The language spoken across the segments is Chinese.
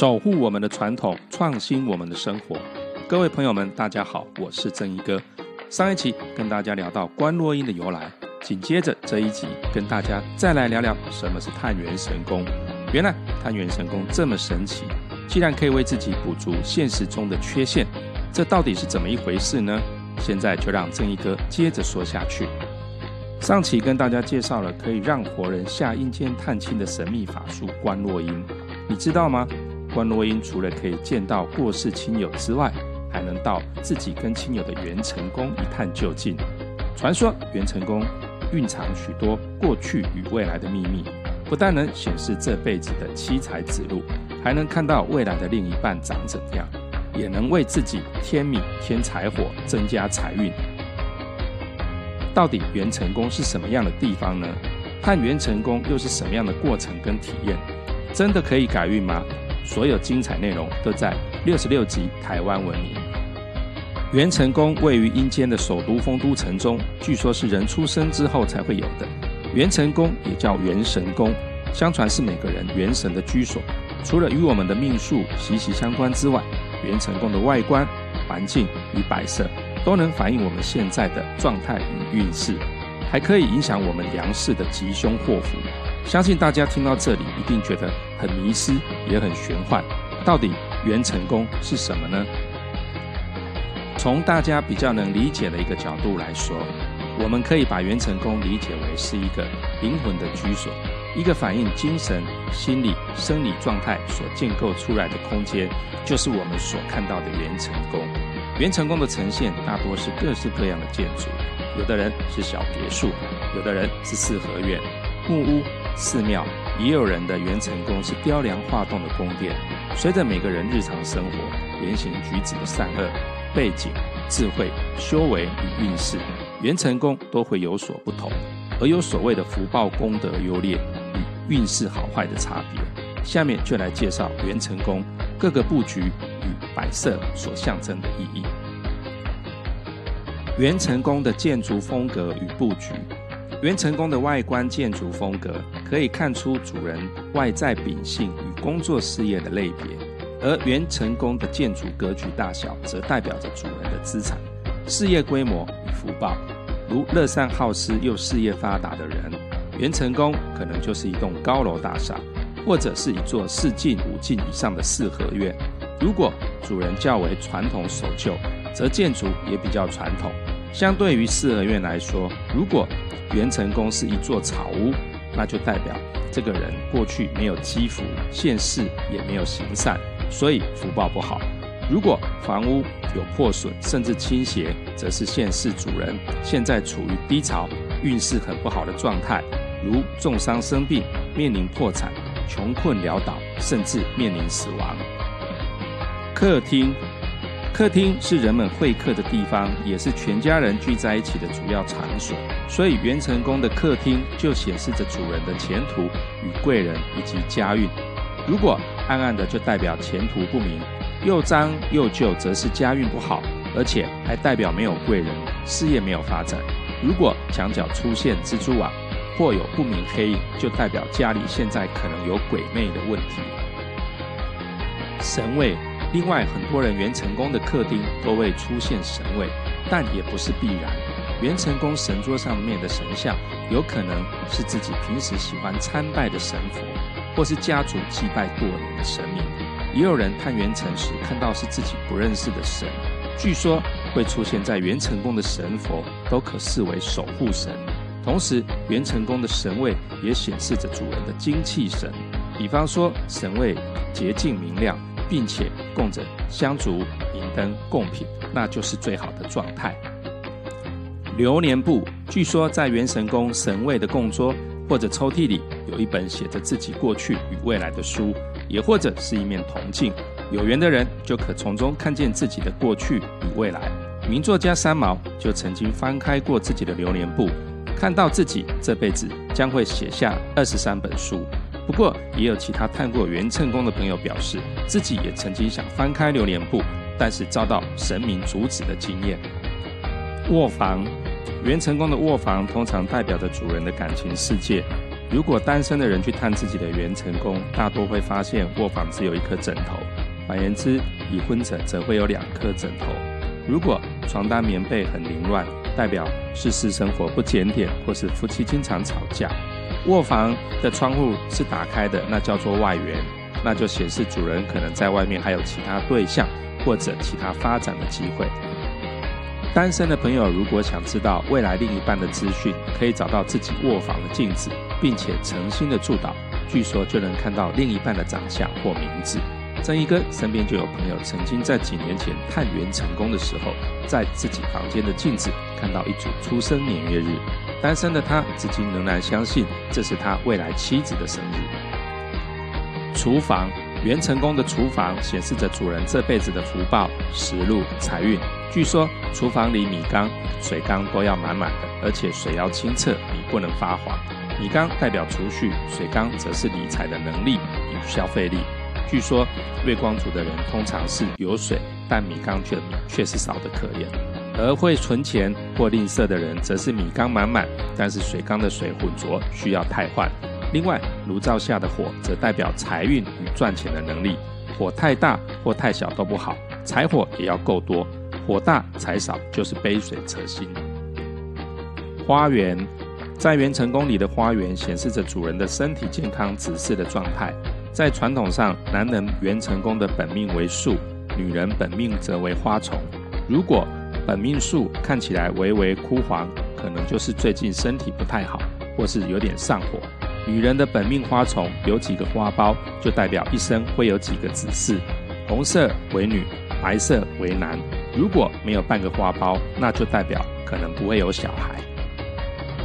守护我们的传统，创新我们的生活。各位朋友们，大家好，我是正一哥。上一期跟大家聊到观落阴的由来，紧接着这一集跟大家再来聊聊什么是探元神功。原来探元神功这么神奇，既然可以为自己补足现实中的缺陷，这到底是怎么一回事呢？现在就让正一哥接着说下去。上期跟大家介绍了可以让活人下阴间探亲的神秘法术——观落阴，你知道吗？观落阴除了可以见到过世亲友之外，还能到自己跟亲友的元成功一探究竟。传说元成功蕴藏许多过去与未来的秘密，不但能显示这辈子的七财子路，还能看到未来的另一半长怎样，也能为自己添米添财火，增加财运。到底元成功是什么样的地方呢？探元成功又是什么样的过程跟体验？真的可以改运吗？所有精彩内容都在六十六集《台湾文明》。元成宫位于阴间的首都丰都城中，据说是人出生之后才会有的。元成宫也叫元神宫，相传是每个人元神的居所。除了与我们的命数息息相关之外，元成宫的外观、环境与摆设都能反映我们现在的状态与运势，还可以影响我们粮食的吉凶祸福。相信大家听到这里一定觉得很迷失，也很玄幻。到底元成功是什么呢？从大家比较能理解的一个角度来说，我们可以把元成功理解为是一个灵魂的居所，一个反映精神、心理、生理状态所建构出来的空间，就是我们所看到的元成功。元成功的呈现大多是各式各样的建筑，有的人是小别墅，有的人是四合院、木屋。寺庙也有人的元成功是雕梁画栋的宫殿，随着每个人日常生活言行举止的善恶、背景、智慧、修为与运势，元成功都会有所不同，而有所谓的福报功德优劣与运势好坏的差别。下面就来介绍元成功各个布局与摆设所象征的意义。元成功的建筑风格与布局。元成功的外观建筑风格可以看出主人外在秉性与工作事业的类别，而元成功的建筑格局大小则代表着主人的资产、事业规模与福报。如乐善好施又事业发达的人，元成功可能就是一栋高楼大厦，或者是一座四进五进以上的四合院。如果主人较为传统守旧，则建筑也比较传统。相对于四合院来说，如果元成功是一座草屋，那就代表这个人过去没有积福，现世也没有行善，所以福报不好。如果房屋有破损甚至倾斜，则是现世主人现在处于低潮，运势很不好的状态，如重伤生病、面临破产、穷困潦倒，甚至面临死亡。客厅。客厅是人们会客的地方，也是全家人聚在一起的主要场所，所以元成功的客厅就显示着主人的前途与贵人以及家运。如果暗暗的，就代表前途不明；又脏又旧，则是家运不好，而且还代表没有贵人，事业没有发展。如果墙角出现蜘蛛网或有不明黑影，就代表家里现在可能有鬼魅的问题。神位。另外，很多人元成功的客厅都会出现神位，但也不是必然。元成功神桌上面的神像，有可能是自己平时喜欢参拜的神佛，或是家族祭拜多年的神明。也有人探元成时看到是自己不认识的神，据说会出现在元成功的神佛都可视为守护神。同时，元成功的神位也显示着主人的精气神，比方说神位洁净明亮。并且供着香烛、银灯、贡品，那就是最好的状态。流年簿，据说在元神宫神位的供桌或者抽屉里，有一本写着自己过去与未来的书，也或者是一面铜镜。有缘的人就可从中看见自己的过去与未来。名作家三毛就曾经翻开过自己的流年簿，看到自己这辈子将会写下二十三本书。不过，也有其他探过元成功的朋友表示，自己也曾经想翻开流年簿，但是遭到神明阻止的经验。卧房，元成功的卧房通常代表着主人的感情世界，如果单身的人去探自己的元成功，大多会发现卧房只有一颗枕头。反言之，已婚者则会有两颗枕头。如果床单棉被很凌乱，代表是私生活不检点，或是夫妻经常吵架。卧房的窗户是打开的，那叫做外缘，那就显示主人可能在外面还有其他对象或者其他发展的机会。单身的朋友如果想知道未来另一半的资讯，可以找到自己卧房的镜子，并且诚心的祝祷，据说就能看到另一半的长相或名字。曾一哥身边就有朋友曾经在几年前探员成功的时候，在自己房间的镜子看到一组出生年月日。单身的他至今仍然相信这是他未来妻子的生日。厨房原成功的厨房显示着主人这辈子的福报、食禄、财运。据说厨房里米缸、水缸都要满满的，而且水要清澈，米不能发黄。米缸代表储蓄，水缸则是理财的能力与消费力。据说月光族的人通常是有水，但米缸却却是少得可怜；而会存钱或吝啬的人，则是米缸满满，但是水缸的水浑浊，需要汰换。另外，炉灶下的火则代表财运与赚钱的能力，火太大或太小都不好，柴火也要够多，火大财少就是杯水车薪。花园在元成功里的花园显示着主人的身体健康、子嗣的状态。在传统上，男人元成功的本命为树，女人本命则为花丛。如果本命树看起来微微枯黄，可能就是最近身体不太好，或是有点上火。女人的本命花丛有几个花苞，就代表一生会有几个子嗣。红色为女，白色为男。如果没有半个花苞，那就代表可能不会有小孩。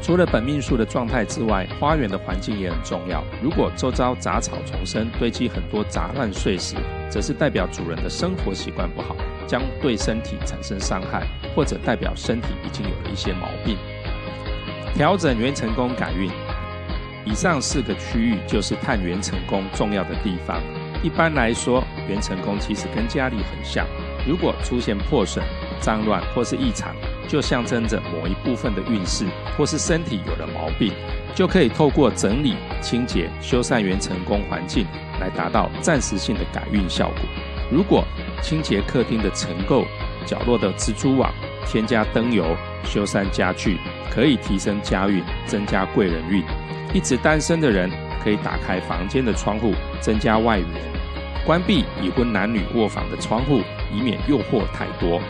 除了本命树的状态之外，花园的环境也很重要。如果周遭杂草丛生，堆积很多杂乱碎石，则是代表主人的生活习惯不好，将对身体产生伤害，或者代表身体已经有了一些毛病。调整元成功改运，以上四个区域就是探元成功重要的地方。一般来说，元成功其实跟家里很像，如果出现破损、脏乱或是异常。就象征着某一部分的运势，或是身体有了毛病，就可以透过整理、清洁、修缮元成功环境，来达到暂时性的改运效果。如果清洁客厅的尘垢、角落的蜘蛛网，添加灯油、修缮家具，可以提升家运，增加贵人运。一直单身的人，可以打开房间的窗户，增加外援；关闭已婚男女卧房的窗户，以免诱惑太多。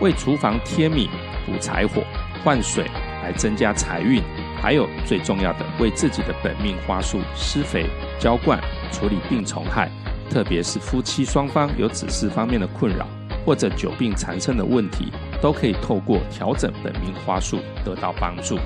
为厨房添米。补柴火、换水来增加财运，还有最重要的，为自己的本命花束施肥、浇灌、处理病虫害，特别是夫妻双方有子嗣方面的困扰，或者久病缠身的问题，都可以透过调整本命花束得到帮助。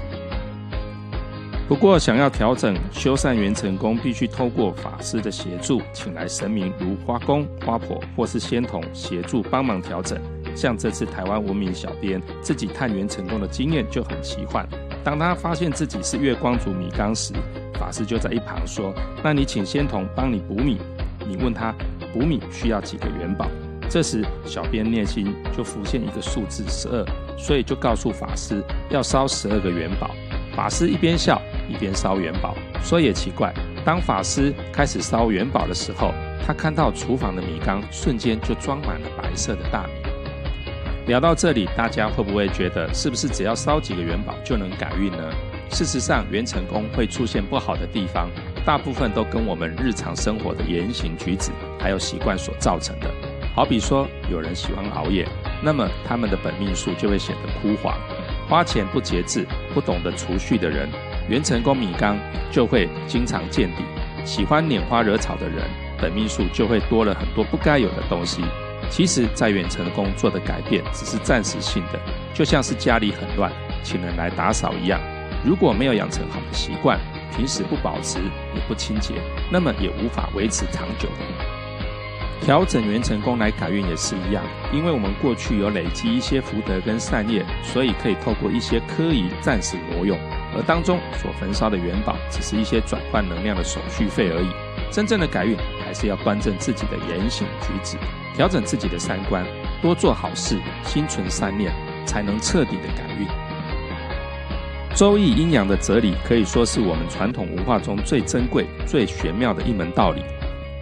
不过，想要调整修缮元成功，必须透过法师的协助，请来神明如花公、花婆或是仙童协助帮忙调整。像这次台湾文明小编自己探源成功的经验就很奇幻。当他发现自己是月光族米缸时，法师就在一旁说：“那你请仙童帮你补米。”你问他补米需要几个元宝？这时小编内心就浮现一个数字十二，所以就告诉法师要烧十二个元宝。法师一边笑一边烧元宝。说也奇怪，当法师开始烧元宝的时候，他看到厨房的米缸瞬间就装满了白色的大米。聊到这里，大家会不会觉得是不是只要烧几个元宝就能改运呢？事实上，元成功会出现不好的地方，大部分都跟我们日常生活的言行举止还有习惯所造成的。好比说，有人喜欢熬夜，那么他们的本命数就会显得枯黄；花钱不节制、不懂得储蓄的人，元成功米缸就会经常见底；喜欢拈花惹草的人，本命数就会多了很多不该有的东西。其实，在远程工作的改变只是暂时性的，就像是家里很乱，请人来打扫一样。如果没有养成好的习惯，平时不保持也不清洁，那么也无法维持长久。调整元成功来改运也是一样，因为我们过去有累积一些福德跟善业，所以可以透过一些科仪暂时挪用，而当中所焚烧的元宝只是一些转换能量的手续费而已。真正的改运还是要端正自己的言行举止。调整自己的三观，多做好事，心存善念，才能彻底的改运。周易阴阳的哲理可以说是我们传统文化中最珍贵、最玄妙的一门道理。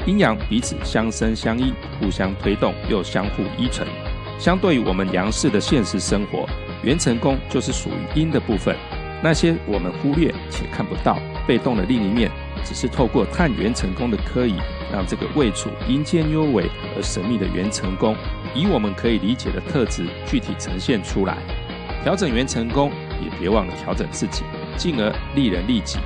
阴阳彼此相生相依，互相推动又相互依存。相对于我们阳世的现实生活，元成功就是属于阴的部分。那些我们忽略且看不到、被动的另一面，只是透过探元成功的科仪，让这个位处阴间幽微而神秘的元成功，以我们可以理解的特质具体呈现出来。调整元成功，也别忘了调整自己，进而利人利己。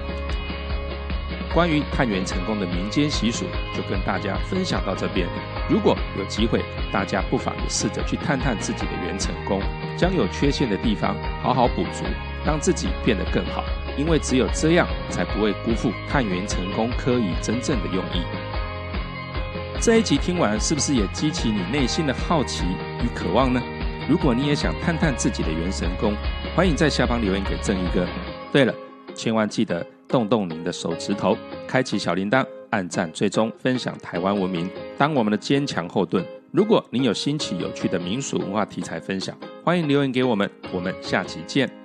关于探元成功的民间习俗，就跟大家分享到这边。如果有机会，大家不妨也试着去探探自己的元成功，将有缺陷的地方好好补足，让自己变得更好。因为只有这样，才不会辜负探元成功科仪真正的用意。这一集听完，是不是也激起你内心的好奇与渴望呢？如果你也想探探自己的元神功，欢迎在下方留言给正义哥。对了，千万记得。动动您的手指头，开启小铃铛，按赞追踪，分享台湾文明，当我们的坚强后盾。如果您有新奇有趣的民俗文化题材分享，欢迎留言给我们，我们下期见。